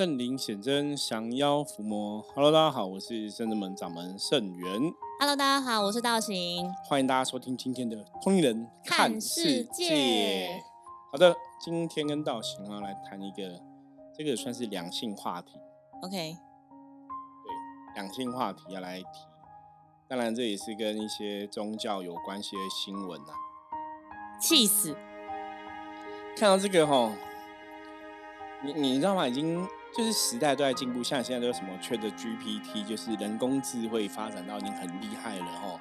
圣灵显真，降妖伏魔。Hello，大家好，我是圣真门掌门圣元。Hello，大家好，我是道行。欢迎大家收听今天的通灵人看世界。好的，今天跟道行啊来谈一个，这个算是两性话题。OK。对，两性话题要来提。当然，这也是跟一些宗教有关系的新闻啊。气死！看到这个哈，你你知道吗？已经。就是时代都在进步，像现在都有什么缺的 GPT，就是人工智慧发展到已经很厉害了哈。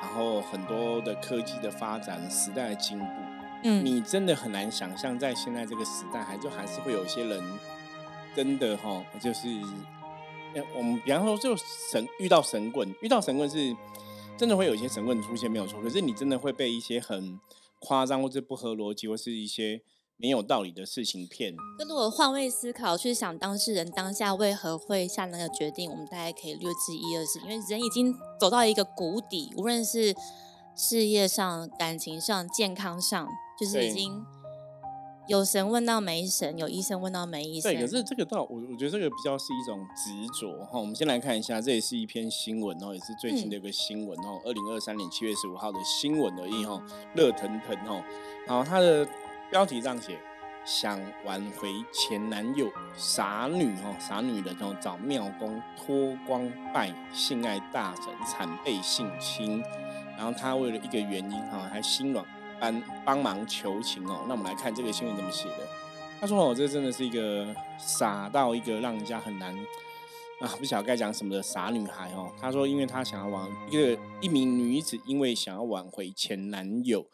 然后很多的科技的发展，时代的进步，嗯，你真的很难想象，在现在这个时代，还就还是会有一些人真的哈，就是，我们比方说，就神遇到神棍，遇到神棍是真的会有一些神棍出现没有错，可是你真的会被一些很夸张或者不合逻辑或是一些。没有道理的事情骗。那如果换位思考，去想当事人当下为何会下那个决定，我们大概可以略知一二。是因为人已经走到一个谷底，无论是事业上、感情上、健康上，就是已经有神问到没神，有医生问到没医生。对，可是这个倒我我觉得这个比较是一种执着哈。我们先来看一下，这也是一篇新闻哦，也是最近的一个新闻哦，二零二三年七月十五号的新闻而已哈，热腾腾哦。好，它的。标题这样写：想挽回前男友，傻女哦，傻女人哦，找庙公脱光拜性爱大神，惨被性侵。然后她为了一个原因哈，还心软帮帮忙求情哦。那我们来看这个新闻怎么写的。他说哦，这真的是一个傻到一个让人家很难啊，不晓得该讲什么的傻女孩哦。他说，因为她想要挽一个一名女子，因为想要挽回前男友。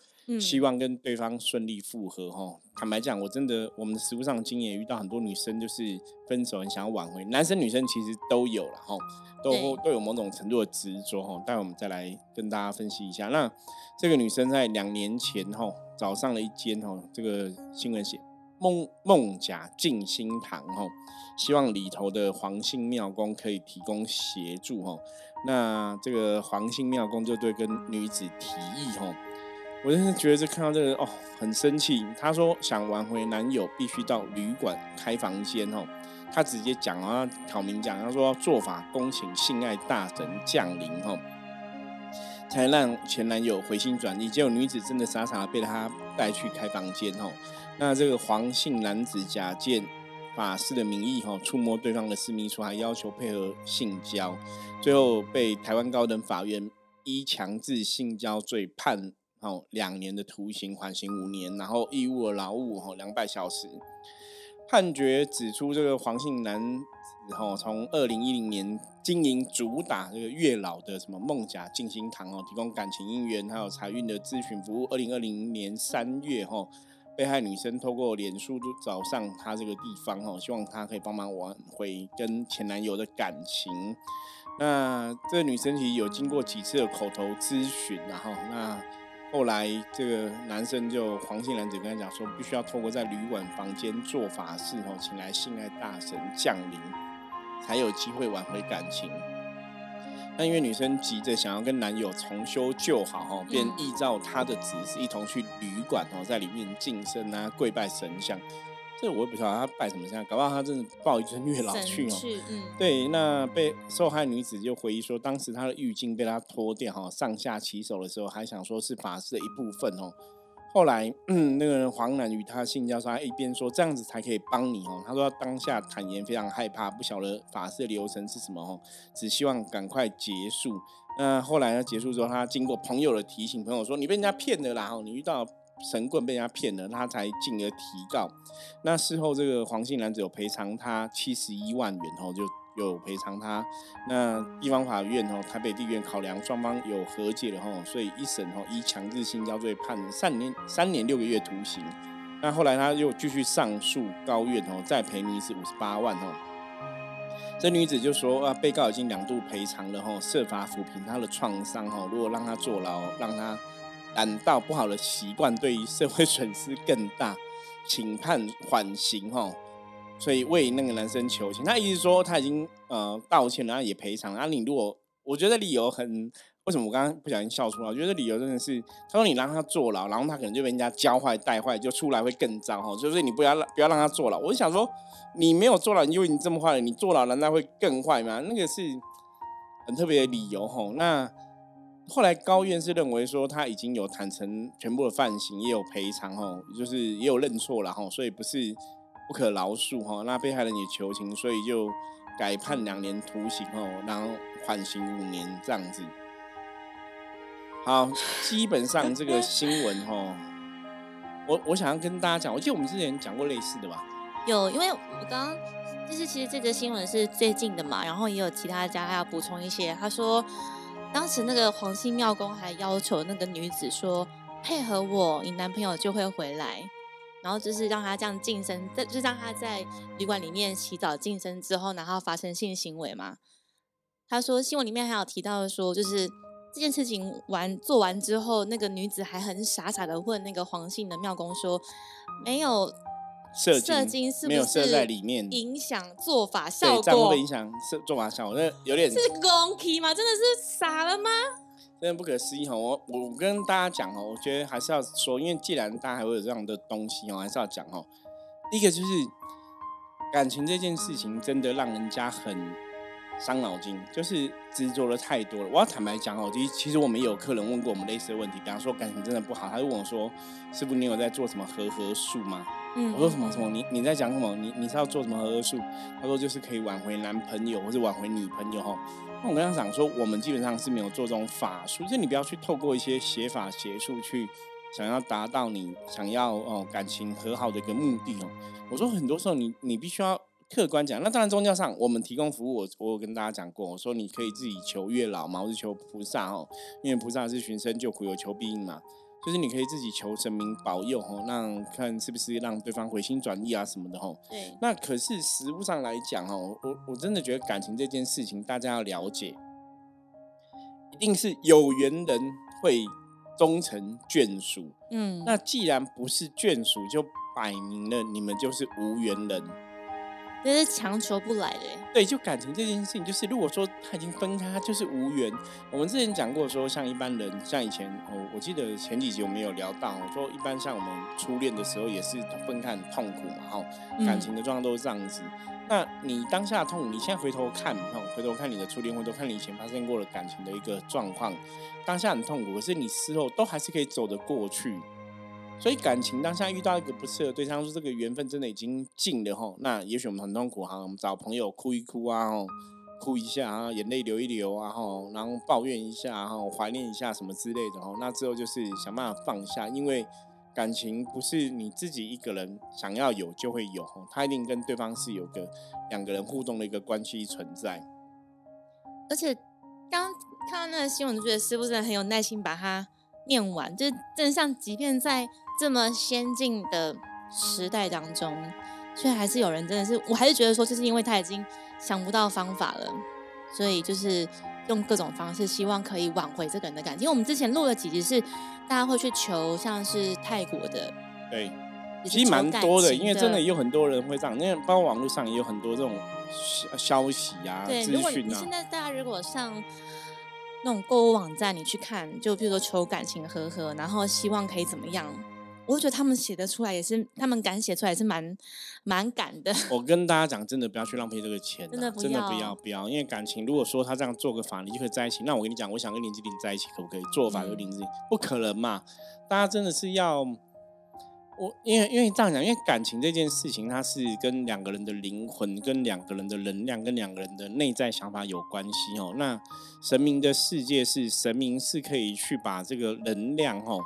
希望跟对方顺利复合哈。坦白讲，我真的我们的实物上经验遇到很多女生，就是分手很想要挽回，男生女生其实都有了哈，都都有某种程度的执着哈。待会我们再来跟大家分析一下。那这个女生在两年前哈找上了一间哈，这个新闻写梦梦甲静心堂哈，希望里头的黄姓庙公可以提供协助哈。那这个黄姓庙公就对跟女子提议哈。我真是觉得这看到这个哦，很生气。他说想挽回男友，必须到旅馆开房间哦。他直接讲啊，挑明讲，他说做法恭请性爱大神降临哦，才让前男友回心转意。结果女子真的傻傻的被他带去开房间哦。那这个黄姓男子假借法师的名义哈，触摸对方的私密处，还要求配合性交，最后被台湾高等法院依强制性交罪判。哦，两年的徒刑，缓刑五年，然后义务的劳务，哦，两百小时。判决指出，这个黄姓男子，哈，从二零一零年经营主打这个月老的什么梦甲静心堂，哦，提供感情姻缘还有财运的咨询服务。二零二零年三月，哈，被害女生透过脸书就找上他这个地方，哦，希望他可以帮忙挽回跟前男友的感情。那这个女生其实有经过几次的口头咨询，然后那。后来，这个男生就黄姓男子跟他讲说，必须要透过在旅馆房间做法事哦，请来性爱大神降临，才有机会挽回感情。那因为女生急着想要跟男友重修旧好哦，便依照他的指示，一同去旅馆哦，在里面净身啊，跪拜神像。这我也不知道他拜什么香，搞不好他真的抱一尊月老去哦。嗯，对，那被受害女子就回忆说，当时她的浴巾被他脱掉哈，上下其手的时候，还想说是法师的一部分哦。后来嗯那个人黄男与他性交，说他一边说这样子才可以帮你哦。他说当下坦言非常害怕，不晓得法师的流程是什么哦，只希望赶快结束。那后来呢结束之后，他经过朋友的提醒，朋友说你被人家骗了啦，你遇到。神棍被人家骗了，他才进而提告。那事后这个黄姓男子有赔偿他七十一万元哦，就有赔偿他。那地方法院哦，台北地院考量双方有和解了哦，所以一审哦依强制性交罪判三年三年六个月徒刑。那后来他又继续上诉高院哦，再赔女子五十八万哦。这女子就说啊，被告已经两度赔偿了哦，设法抚平他的创伤哦。如果让他坐牢，让他。感到不好的习惯对于社会损失更大，请判缓刑哈。所以为那个男生求情，他意思说他已经呃道歉了，也赔偿。那你如果我觉得理由很为什么我刚刚不小心笑出来？我觉得理由真的是，他说你让他坐牢，然后他可能就被人家教坏带坏，就出来会更糟哈。就是你不要不要让他坐牢。我就想说，你没有坐牢，因为你这么坏了，你坐牢难道会更坏吗？那个是很特别的理由哈。那后来高院是认为说他已经有坦诚全部的犯行，也有赔偿哦，就是也有认错了哈，所以不是不可饶恕哈。那被害人也求情，所以就改判两年徒刑哦，然后缓刑五年这样子。好，基本上这个新闻哈，我我想要跟大家讲，我记得我们之前讲过类似的吧？有，因为我刚刚就是其实这个新闻是最近的嘛，然后也有其他家还要补充一些。他说，当时那个黄姓庙公还要求那个女子说，配合我，你男朋友就会回来，然后就是让他这样晋升，在就让他在旅馆里面洗澡晋升之后，然后发生性行为嘛。他说新闻里面还有提到说，就是。这件事情完做完之后，那个女子还很傻傻的问那个黄姓的庙公说：“没有射精，是没有射在里面，影响做法效果，影响射做法效果，那有点是公批吗？真的是傻了吗？真的不可思议哈！我我跟大家讲哦，我觉得还是要说，因为既然大家还会有这样的东西哦，还是要讲哦。第一个就是感情这件事情，真的让人家很。伤脑筋，就是执着的太多了。我要坦白讲哦，其实其实我们也有客人问过我们类似的问题，比方说感情真的不好，他就问我说：“师傅，你有在做什么和合术吗？”我说什么什么？你你在讲什么？你你是要做什么和合术？他说就是可以挽回男朋友或者挽回女朋友哈。那我跟他讲说，我们基本上是没有做这种法术，就是你不要去透过一些邪法邪术去想要达到你想要哦感情和好的一个目的哦。我说很多时候你你必须要。客观讲，那当然宗教上我们提供服务，我我有跟大家讲过，我说你可以自己求月老嘛，或者求菩萨哦，因为菩萨是寻声救苦，有求必应嘛，就是你可以自己求神明保佑哦，让看是不是让对方回心转意啊什么的吼。对。那可是实物上来讲哦，我我真的觉得感情这件事情，大家要了解，一定是有缘人会终成眷属。嗯。那既然不是眷属，就摆明了你们就是无缘人。这是强求不来的。对，就感情这件事情，就是如果说他已经分开，他就是无缘。我们之前讲过，说像一般人，像以前哦，我记得前几集我们有聊到，说一般像我们初恋的时候，也是分开很痛苦嘛，哈，感情的状况都是这样子。那你当下痛，你现在回头看，哈，回头看你的初恋，回头看你以前发生过的感情的一个状况，当下很痛苦，可是你事后都还是可以走得过去。所以感情当下遇到一个不适合对象，说这个缘分真的已经尽了哈，那也许我们很痛苦哈，我们找朋友哭一哭啊，吼，哭一下啊，眼泪流一流啊，吼，然后抱怨一下哈，怀念一下什么之类的哈，那之后就是想办法放下，因为感情不是你自己一个人想要有就会有哈，他一定跟对方是有个两个人互动的一个关系存在。而且刚看到那个新闻，觉得师傅真的很有耐心把它念完，就是真的像即便在。这么先进的时代当中，却还是有人真的是，我还是觉得说，就是因为他已经想不到方法了，所以就是用各种方式，希望可以挽回这个人的感情。因为我们之前录了几集，是大家会去求像是泰国的，对，其实蛮多的，因为真的有很多人会这样，因为包括网络上也有很多这种消息啊、资讯啊。现在大家如果上那种购物网站，你去看，就比如说求感情和和，然后希望可以怎么样？我觉得他们写的出来也是，他们敢写出来也是蛮蛮敢的。我跟大家讲，真的不要去浪费这个钱，真的不要不要，因为感情如果说他这样做个法，你就可以在一起。那我跟你讲，我想跟林志玲在一起，可不可以？做法跟林志玲不可能嘛？大家真的是要我，因为因为这样讲，因为感情这件事情，它是跟两个人的灵魂、跟两个人的能量、跟两个人的内在想法有关系哦。那神明的世界是神明是可以去把这个能量哦。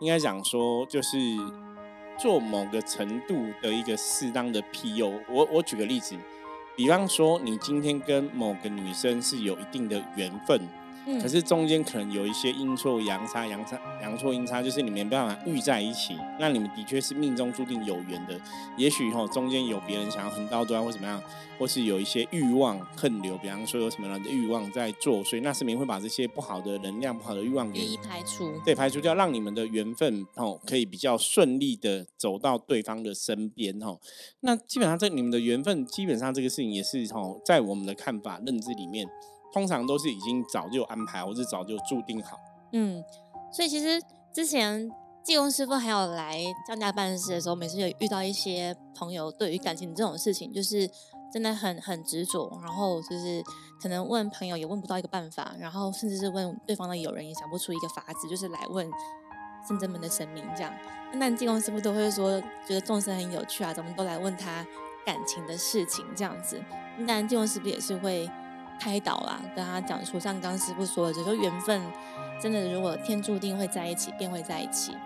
应该讲说，就是做某个程度的一个适当的庇佑。我我举个例子，比方说，你今天跟某个女生是有一定的缘分。可是中间可能有一些阴错阳差，阳差阳错阴差，就是你们没办法遇在一起。那你们的确是命中注定有缘的。也许哈中间有别人想要横刀端或怎么样，或是有一些欲望恨流，比方说有什么样的欲望在作祟，那神明会把这些不好的能量、不好的欲望给排除，对，排除掉，让你们的缘分哦可以比较顺利的走到对方的身边哦。那基本上这你们的缘分，基本上这个事情也是哈，在我们的看法认知里面。通常都是已经早就安排，或者早就注定好。嗯，所以其实之前济公师傅还有来降价办事的时候，每次有遇到一些朋友对于感情这种事情，就是真的很很执着，然后就是可能问朋友也问不到一个办法，然后甚至是问对方的友人也想不出一个法子，就是来问圣真门的神明这样。那济公师傅都会说，觉得众生很有趣啊，咱们都来问他感情的事情这样子。那济公师傅也是会开导啦，跟他讲说，像刚师傅说的，就说缘分。真的，如果天注定会在一起，便会在一起。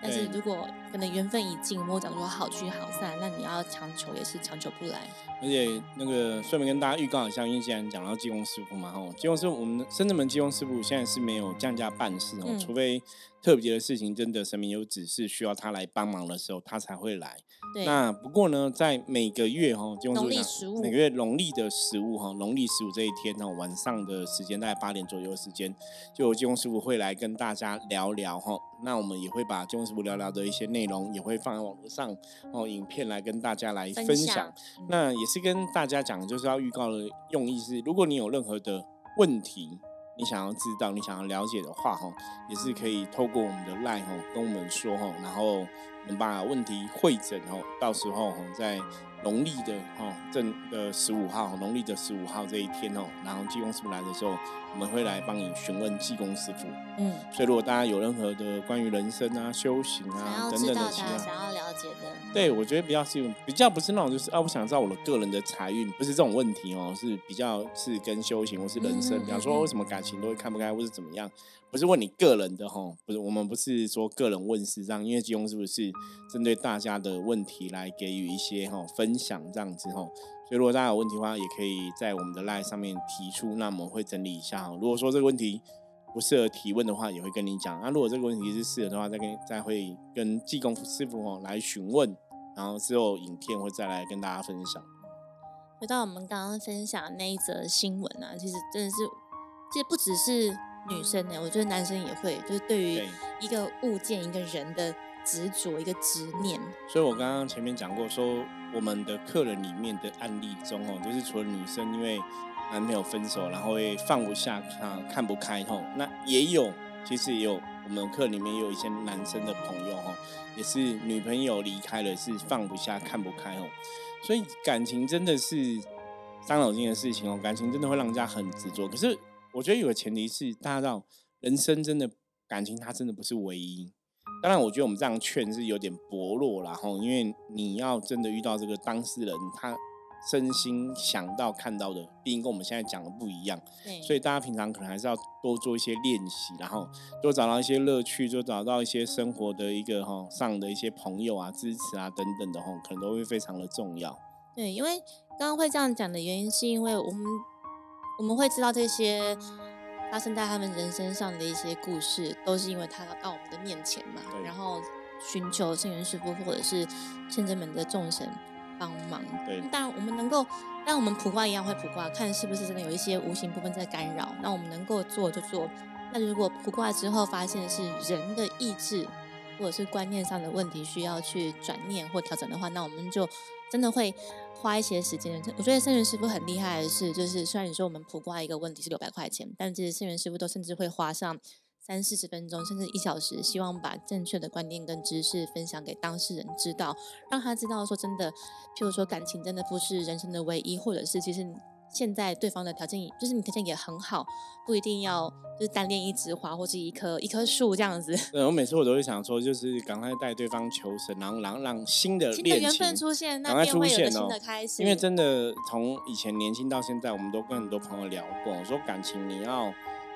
但是如果可能缘分已尽，我讲说好聚好散，那你要强求也是强求不来。而且那个顺便跟大家预告一下，因为既然讲到济公师傅嘛，哈，济公师傅，我们深圳门济公师傅现在是没有降价办事哦，除非特别的事情，真的神明有指示需要他来帮忙的时候，他才会来。对那不过呢，在每个月哈，农历十五，每个月农历的十五哈，农历十五这一天呢，晚上的时间大概八点左右的时间，就有技工师傅会来跟大家聊聊哈。那我们也会把济公师傅聊聊的一些内容，也会放在网络上哦，影片来跟大家来分享。那也是跟大家讲，就是要预告的用意是，如果你有任何的问题，你想要知道，你想要了解的话哈，也是可以透过我们的 line 哈跟我们说哈，然后。我们把问题会诊哦，到时候哦，在农历的哦正的十五号，农历的十五号这一天哦，然后济公师傅来的时候，我们会来帮你询问济公师傅。嗯，所以如果大家有任何的关于人生啊、修行啊等等的想要想要了解的，对我觉得比较是比较不是那种就是啊，我想知道我的个人的财运，不是这种问题哦，是比较是跟修行或是人生，比方说为什么感情都会看不开，或是怎么样。不是问你个人的哈，不是我们不是说个人问世这样，因为金庸是不是针对大家的问题来给予一些哈分享这样子哈，所以如果大家有问题的话，也可以在我们的 line 上面提出，那我们会整理一下哈。如果说这个问题不适合提问的话，也会跟你讲。那如果这个问题是适合的话，再跟再会跟技工师傅哦来询问，然后之后影片会再来跟大家分享。回到我们刚刚分享那一则新闻啊，其实真的是，其实不只是。女生呢，我觉得男生也会，就是对于一个物件、一个人的执着、一个执念。所以我刚刚前面讲过，说我们的客人里面的案例中，哦，就是除了女生因为男朋友分手，然后会放不下、看看不开，吼，那也有，其实也有我们课里面也有一些男生的朋友，吼，也是女朋友离开了，是放不下、看不开，吼。所以感情真的是伤脑筋的事情哦，感情真的会让人家很执着，可是。我觉得有个前提是，大家知道，人生真的感情，它真的不是唯一。当然，我觉得我们这样劝是有点薄弱啦，吼，因为你要真的遇到这个当事人，他身心想到看到的，毕竟跟我们现在讲的不一样。所以大家平常可能还是要多做一些练习，然后多找到一些乐趣，就找到一些生活的一个哈上的一些朋友啊、支持啊等等的哈，可能都会非常的重要。对，因为刚刚会这样讲的原因，是因为我们。我们会知道这些发生在他们人身上的一些故事，都是因为他到我们的面前嘛，然后寻求圣元师傅或者是圣真门的众神帮忙。对，当然我们能够，但我们普卦一样会普卦，看是不是真的有一些无形部分在干扰。那我们能够做就做。那如果普卦之后发现是人的意志或者是观念上的问题，需要去转念或调整的话，那我们就真的会。花一些时间，我觉得圣元师傅很厉害的是，就是虽然你说我们普卦一个问题是六百块钱，但其实圣元师傅都甚至会花上三四十分钟，甚至一小时，希望把正确的观念跟知识分享给当事人知道，让他知道说真的，譬如说感情真的不是人生的唯一，或者是其实。现在对方的条件就是你条件也很好，不一定要就是单恋一枝花或是一棵一棵树这样子。对，我每次我都会想说，就是赶快带对方求神，然后然后让新的新的缘分出现，那便会有个新的开始。因为真的从以前年轻到现在，我们都跟很多朋友聊过，说感情你要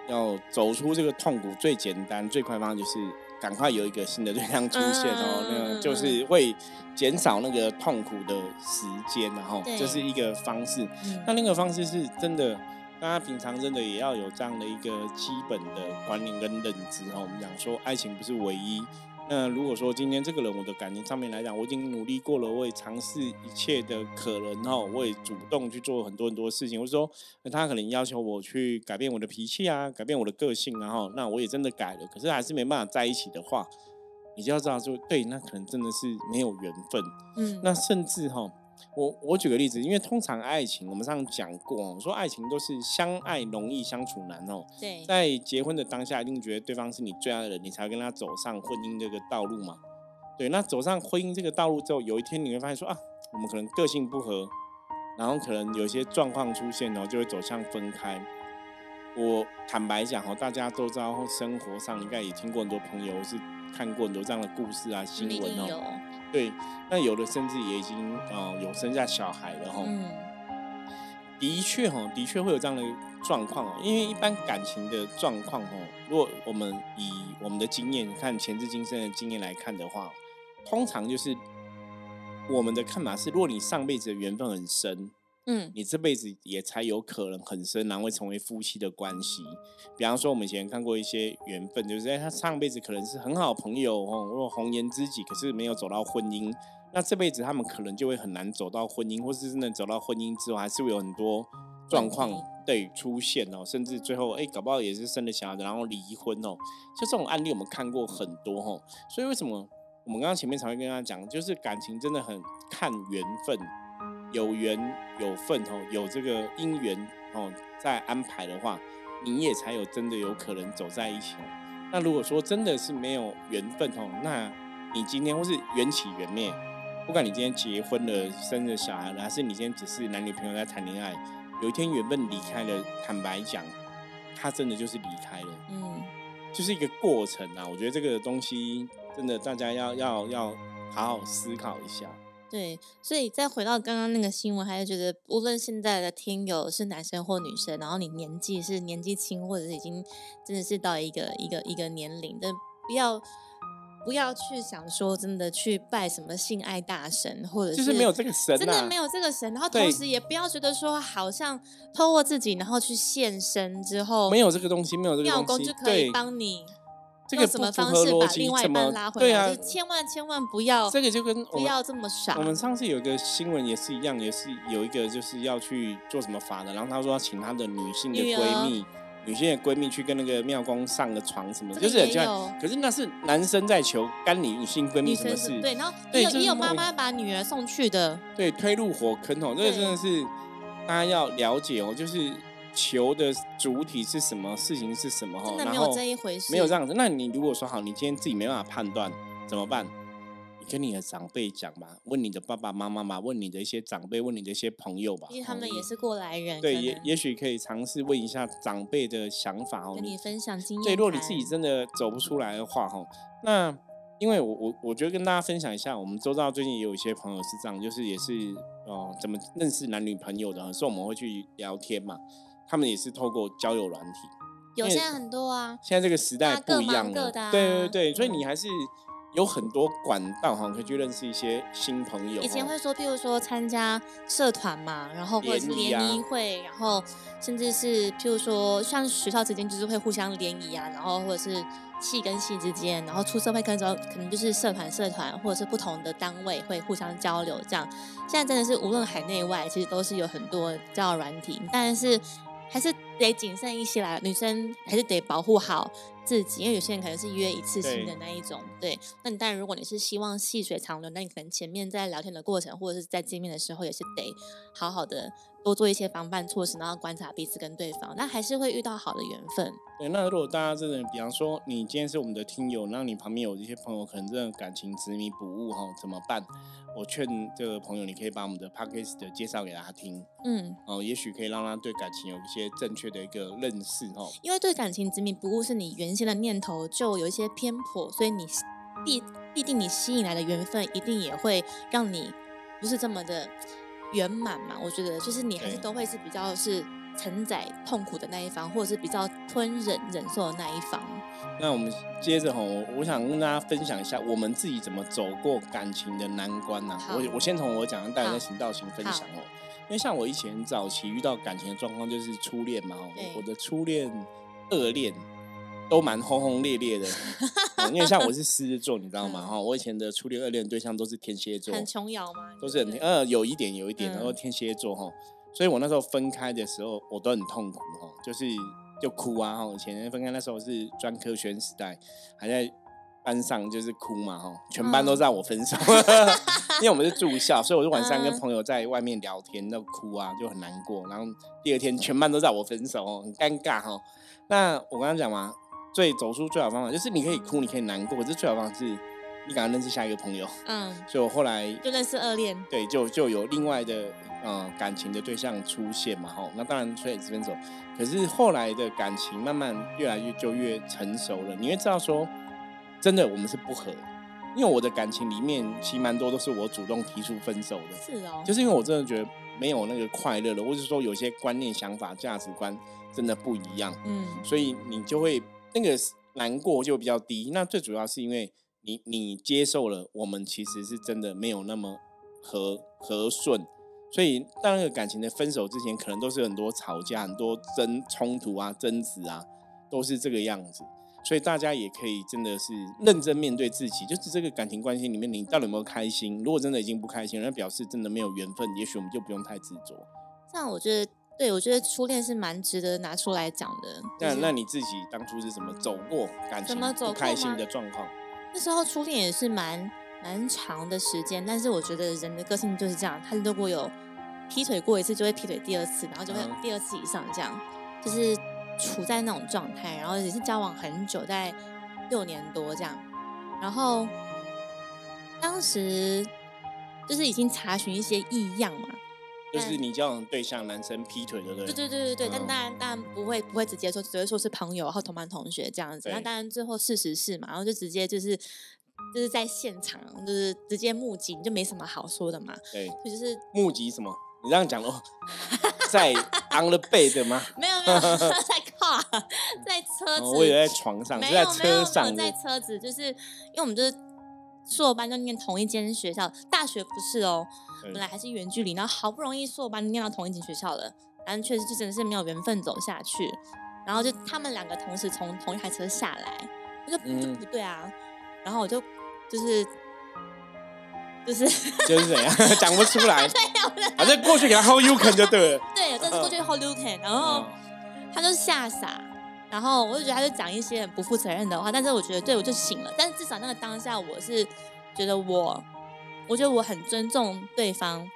要走出这个痛苦，最简单最快方法就是。赶快有一个新的对象出现哦，那个就是会减少那个痛苦的时间，然后这是一个方式。那另一个方式是真的，大家平常真的也要有这样的一个基本的观念跟认知哦。我们讲说，爱情不是唯一。那如果说今天这个人，我的感情上面来讲，我已经努力过了，我也尝试一切的可能哈，我也主动去做很多很多事情，或者说他可能要求我去改变我的脾气啊，改变我的个性，然后那我也真的改了，可是还是没办法在一起的话，你就要知道说，对，那可能真的是没有缘分。嗯，那甚至哈，我我举个例子，因为通常爱情，我们上讲过，说爱情都是相爱容易相处难哦。对，在结婚的当下，一定觉得对方是你最爱的人，你才会跟他走上婚姻这个道路嘛。对，那走上婚姻这个道路之后，有一天你会发现说啊，我们可能个性不合，然后可能有一些状况出现，然后就会走向分开。我坦白讲哦，大家都知道，生活上应该也听过很多朋友是看过很多这样的故事啊、新闻哦。对，那有的甚至也已经呃有生下小孩了哈。嗯，的确哈，的确会有这样的状况哦。因为一般感情的状况哦，如果我们以我们的经验看前世今生的经验来看的话，通常就是我们的看法是，如果你上辈子的缘分很深。嗯，你这辈子也才有可能很深，然后会成为夫妻的关系。比方说，我们以前看过一些缘分，就是在他上辈子可能是很好朋友哦，如果红颜知己，可是没有走到婚姻，那这辈子他们可能就会很难走到婚姻，或是真的走到婚姻之后，还是会有很多状况对出现哦，甚至最后哎，搞不好也是生了小孩，然后离婚哦。就这种案例我们看过很多哦，所以为什么我们刚刚前面才会跟大家讲，就是感情真的很看缘分。有缘有份哦，有这个姻缘哦，在安排的话，你也才有真的有可能走在一起。那如果说真的是没有缘分哦，那你今天或是缘起缘灭，不管你今天结婚了、生了小孩了，还是你今天只是男女朋友在谈恋爱，有一天缘分离开了，坦白讲，他真的就是离开了。嗯，就是一个过程啊。我觉得这个东西真的大家要要要好好思考一下。对，所以再回到刚刚那个新闻，还是觉得无论现在的听友是男生或女生，然后你年纪是年纪轻，或者是已经真的是到一个一个一个年龄，但不要不要去想说真的去拜什么性爱大神，或者是没有这个神，真的没有这个神。然后同时也不要觉得说好像透过自己，然后去献身之后，没有这个东西，没有这个东西，就可以帮你。这个什么方式把另外一半拉回来？对啊，千万千万不要。这个就跟不要这么傻。我们上次有一个新闻也是一样，也是有一个就是要去做什么法的，然后他说要请他的女性的闺蜜，女性的闺蜜去跟那个庙公上个床什么，就是这样。可是那是男生在求，干你女性闺蜜什么事？对，然后也有也有妈妈把女儿送去的，对，推入火坑哦，这个真的是大家要了解哦，就是。求的主体是什么？事情是什么？哈，没有这一回事，没有这样子。那你如果说好，你今天自己没办法判断，怎么办？你跟你的长辈讲吧，问你的爸爸妈妈嘛，问你的一些长辈，问你的一些朋友吧，因为他们也是过来人。对，也也许可以尝试问一下长辈的想法哦。跟你分享经验。对，如果你自己真的走不出来的话，哈，那因为我我我觉得跟大家分享一下，我们周遭最近也有一些朋友是这样，就是也是哦，怎么认识男女朋友的，所以我们会去聊天嘛。他们也是透过交友软体，有现在很多啊。现在这个时代不一样了，对对对，所以你还是有很多管道哈，可以去认识一些新朋友。以前会说，譬如说参加社团嘛，然后或者是联谊会，然后甚至是譬如说像学校之间就是会互相联谊啊，然后或者是系跟系之间，然后出社会跟之后可能就是社团社团或者是不同的单位会互相交流这样。现在真的是无论海内外，其实都是有很多交友软体，但是。还是得谨慎一些啦，女生还是得保护好自己，因为有些人可能是约一次性的那一种。对，那你当然，如果你是希望细水长流，那你可能前面在聊天的过程，或者是在见面的时候，也是得好好的多做一些防范措施，然后观察彼此跟对方，那还是会遇到好的缘分。对，那如果大家真的，比方说你今天是我们的听友，那你旁边有一些朋友可能真的感情执迷不悟哈，怎么办？我劝这个朋友，你可以把我们的 podcast 介绍给他听，嗯，哦，也许可以让他对感情有一些正确的一个认识，哦。因为对感情执迷不悟是你原先的念头就有一些偏颇，所以你必必定你吸引来的缘分一定也会让你不是这么的圆满嘛。我觉得就是你还是都会是比较是承载痛苦的那一方，或者是比较吞忍忍受的那一方。那我们接着哈，我我想跟大家分享一下我们自己怎么走过感情的难关呐。我我先从我讲的，大家行道行分享哦。因为像我以前早期遇到感情的状况，就是初恋嘛。我的初恋、二恋都蛮轰轰烈烈的。因为像我是狮子座，你知道吗？哈，我以前的初恋、二恋对象都是天蝎座。很琼瑶吗？都是很呃，有一点，有一点，然后天蝎座哈。所以我那时候分开的时候，我都很痛苦哈，就是。就哭啊！哈，以前分开那时候是专科学生时代，还在班上就是哭嘛！哈，全班都知道我分手。因为我们是住校，所以我就晚上跟嗯朋友在外面聊天，那哭啊，就很难过。然后第二天全班都在我分手哦，很尴尬哈、那我刚刚讲嘛，最走出最好方法就是你可以哭，你可以难过，可是最好方法是你赶快认识下一个朋友。嗯，所以我后来就认识二恋，对就就有另外的呃感情的对象出现嘛哈。那当然所以是分手，可是后来的感情慢慢越来越就越成熟了，你会知道说，真的我们是不合。因为我的感情里面，其实蛮多都是我主动提出分手的，是哦，就是因为我真的觉得没有那个快乐了，或者说有些观念、想法、价值观真的不一样，嗯所以你就会那个难过就比较低。那最主要是因为你你接受了我们其实是真的没有那么和和顺，所以当那个感情的分手之前，可能都是很多吵架、很多争冲突啊、争执啊，都是这个样子。所以大家也可以真的是认真面对自己，就是这个感情关系里面，你到底有没有开心？如果真的已经不开心，那表示真的没有缘分，也许我们就不用太执着。这样我觉得，对我觉得初恋是蛮值得拿出来讲的。就是那那你自己当初是怎么走过感情怎么走不开心的状况？那时候初恋也是蛮蛮长的时间，但是我觉得人的个性就是这样，他如果有劈腿过一次，就会劈腿第二次，然后就会嗯第二次以上这样，就是处在那种状态，然后也是交往很久，在六年多这样，然后当时就是已经查询一些异样嘛，就是你交往对象男生劈腿，对不对？对对对对对，但嗯当然当然不会不会直接说，只会说是朋友，然后同班同学这样子。那对当然最后事实是嘛，然后就直接就是就是在现场就是直接目击，你就没什么好说的嘛。对，就是目击什么？你这样讲哦，在 on the bed 吗？没有没有 在靠在车子，哦，我以为在床上，是在没有没有没有车上在。车子，就是因为我们就是硕班就念同一间学校，大学不是哦，本来还是远距离，然后好不容易硕班念到同一间学校了，然后确实就真的是没有缘分走下去，然后就他们两个同时从同一台车下来，我就就嗯不对啊，然后我就就是就是就是怎样 讲不出来，反正过去给他 hold you can 就对了。对，我真的是过去 hold you can，然后。嗯他就吓傻，然后我就觉得他就讲一些很不负责任的话，但是我觉得对我就醒了，但是至少那个当下我是觉得我，我觉得我很尊重对方，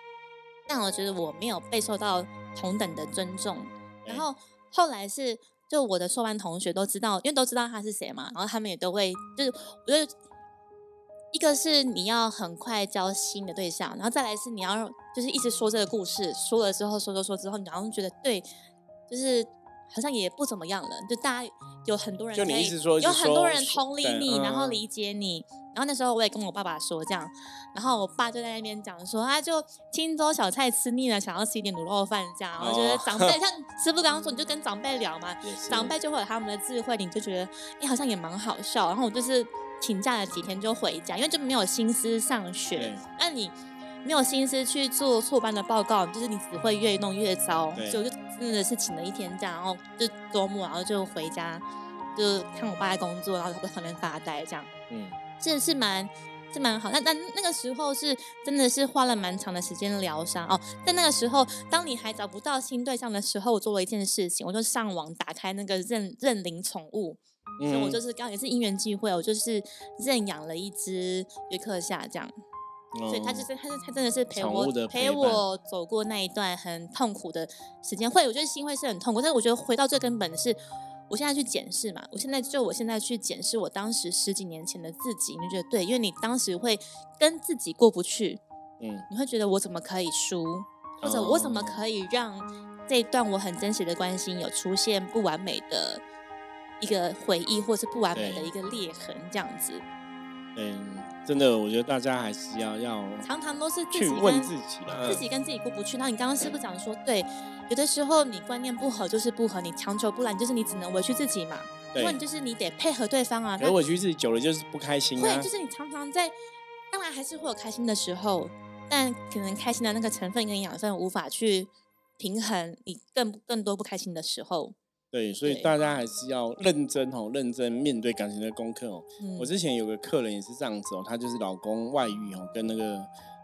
但我觉得我没有被受到同等的尊重。然后后来是就我的硕班同学都知道，因为都知道他是谁嘛，然后他们也都会就是我觉得。一个是你要很快交新的对象，然后再来是你要就是一直说这个故事，说了之后说说说之后，你好像觉得对，就是好像也不怎么样了，就大家有很多人就你可以意思说有很多人同理你，然后嗯理解你。然后那时候我也跟我爸爸说这样，然后我爸就在那边讲说，他，就青州小菜吃腻了，想要吃一点卤肉饭这样。然后觉得哦长辈、像师傅刚刚说，你就跟长辈聊嘛，长辈就会有他们的智慧，你就觉得哎、好像也蛮好笑。然后我就是请假了几天就回家，因为就没有心思上学。那你没有心思去做错班的报告，就是你只会越弄越糟。对所以我就真的是请了一天假，然后就周末，然后就回家，就看我爸在工作，然后在旁边发呆这样。嗯，是是蛮是蛮好。那那那个时候是真的是花了蛮长的时间疗伤哦。在那个时候，当你还找不到新对象的时候，我做了一件事情，我就上网打开那个认认领宠物，所以我就嗯是刚好也是因缘际会，我就是认养了一只约克夏这样。所以他就是他是他真的是陪我陪陪我走过那一段很痛苦的时间，会我觉得心会是很痛苦，但是我觉得回到最根本的是，我现在去检视嘛，我现在就我现在去检视我当时十几年前的自己，你就觉得对，因为你当时会跟自己过不去，嗯，你会觉得我怎么可以输，或者我怎么哦。可以让这一段我很真实的关心有出现不完美的一个回忆，或是不完美的一个裂痕，这样子，嗯，真的，我觉得大家还是要要常常都是自己去问跟自己啦，自己跟自己过不去。那你刚刚是不是讲说，对，有的时候你观念不合就是不合，你强求不来，就是你只能委屈自己嘛。对，就是你得配合对方啊。那可委屈自己久了就是不开心啊会，就是你常常在，当然还是会有开心的时候，但可能开心的那个成分跟养分无法去平衡你更更多不开心的时候。对，所以大家还是要认真哦，认真面对感情的功课哦。嗯，我之前有个客人也是这样子哦，他就是老公外遇哦，跟那个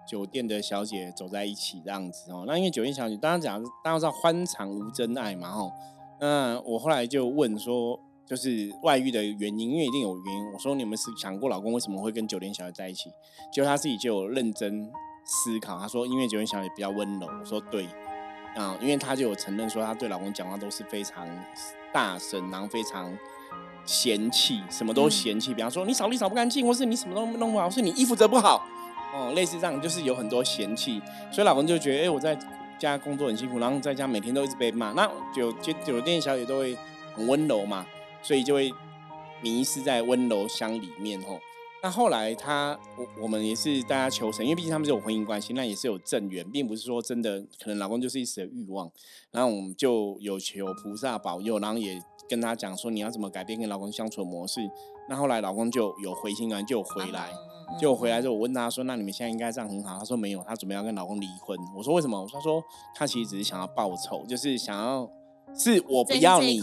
酒店的小姐走在一起这样子哦。那因为酒店小姐，大家讲大家知道欢场无真爱嘛吼。那我后来就问说，就是外遇的原因，因为一定有原因。我说你们是想过老公为什么会跟酒店小姐在一起？结果他自己就有认真思考。她说，因为酒店小姐比较温柔。我说对啊，因为她就有承认说，她对老公讲话都是非常大声，然后非常嫌弃，什么都嫌弃。比方说，你扫地扫不干净，或是你什么都弄不好，是你衣服折不好，哦，类似这样，就是有很多嫌弃。所以老公就觉得，哎，我在家工作很辛苦，然后在家每天都一直被骂。那酒酒酒店小姐都会很温柔嘛，所以就会。迷失在温柔乡里面吼，那后来他我我们也是大家求神，因为毕竟他们是有婚姻关系，那也是有正缘，并不是说真的可能老公就是一时的欲望，然后我们就有求菩萨保佑，然后也跟他讲说你要怎么改变跟老公相处的模式。那后来老公就有回心转，就回来，就回来之后我问他说，那你们现在应该这样很好？他说没有，他准备要跟老公离婚。我说为什么？我说他说他其实只是想要报仇，就是想要。是我不要你，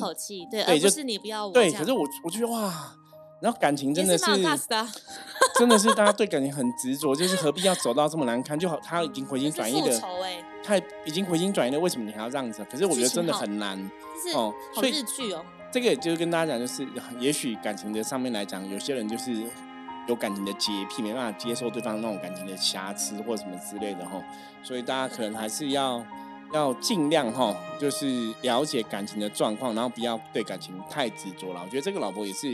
对，而不是你不要我。对，可是我我觉得哇，然后感情真的是，真的是大家对感情很执着，就是何必要走到这么难堪？就好，他已经回心 转意的，他已经回心转意了，为什么你还要这样子？可是我觉得真的很难哦。所以日剧哦，这个就是跟大家讲，就是也许感情的上面来讲，有些人就是有感情的洁癖，没办法接受对方那种感情的瑕疵或什么之类的哈。所以大家可能还是要。要尽量哈，就是了解感情的状况，然后不要对感情太执着了。我觉得这个老婆也是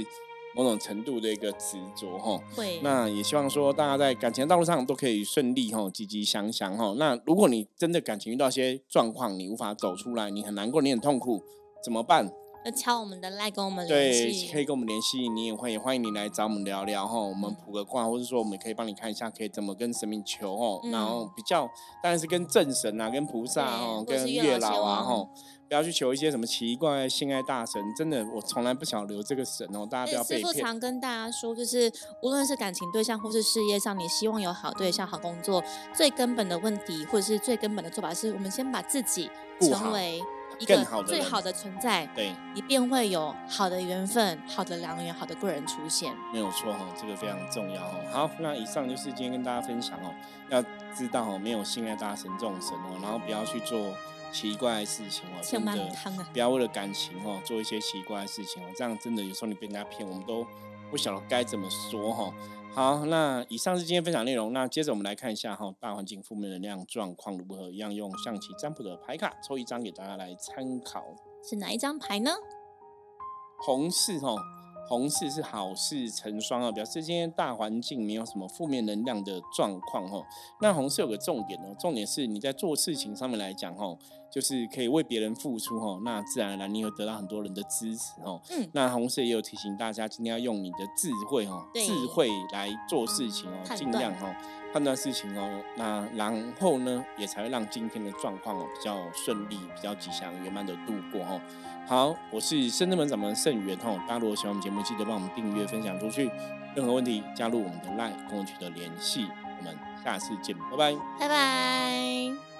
某种程度的一个执着哈。会。那也希望说大家在感情道路上都可以顺利哈，积极向上哈。那如果你真的感情遇到一些状况，你无法走出来，你很难过，你很痛苦，怎么办？要敲我们的赖跟我们联系，对，可以跟我们联系。你也欢迎欢迎你来找我们聊聊哈，我们卜个卦，或者说我们可以帮你看一下，可以怎么跟神明求哦。然后比较当然是跟正神啊，跟菩萨哦，跟月老啊哈，不要去求一些什么奇怪性爱大神。真的，我从来不想留这个神哦，大家不要被骗。师傅常跟大家说，就是无论是感情对象或是事业上，你希望有好对象、好工作，最根本的问题或者是最根本的做法，是我们先把自己成为。一个最好的存在，对，你便会有好的缘分、好的良缘、好的贵人出现。没有错哈，这个非常重要哈。好，那以上就是今天跟大家分享哦，要知道哦，没有性爱大神这种神哦，然后不要去做奇怪的事情哦，真的不要为了感情哦做一些奇怪的事情哦，这样真的有时候你被人家骗，我们都不晓得该怎么说哈。好，那以上是今天分享内容。那接着我们来看一下哈，大环境负面能量状况如何？一样用象棋占卜的牌卡抽一张给大家来参考。是哪一张牌呢？红四哈，红四是好事成双啊，表示今天大环境没有什么负面能量的状况哦。那红色有个重点哦，重点是你在做事情上面来讲哦。就是可以为别人付出哦，那自然而然你会得到很多人的支持哦。嗯，那红色也有提醒大家，今天要用你的智慧哦，智慧来做事情哦，尽量哦判断事情哦。那然后呢，也才会让今天的状况哦比较顺利，比较吉祥圆满的度过哦。好，我是深圳门掌门盛元哦。大家如果喜欢我们节目，记得帮我们订阅、分享出去。任何问题加入我们的 LINE，跟我取得联系。我们下次见，拜拜，拜拜。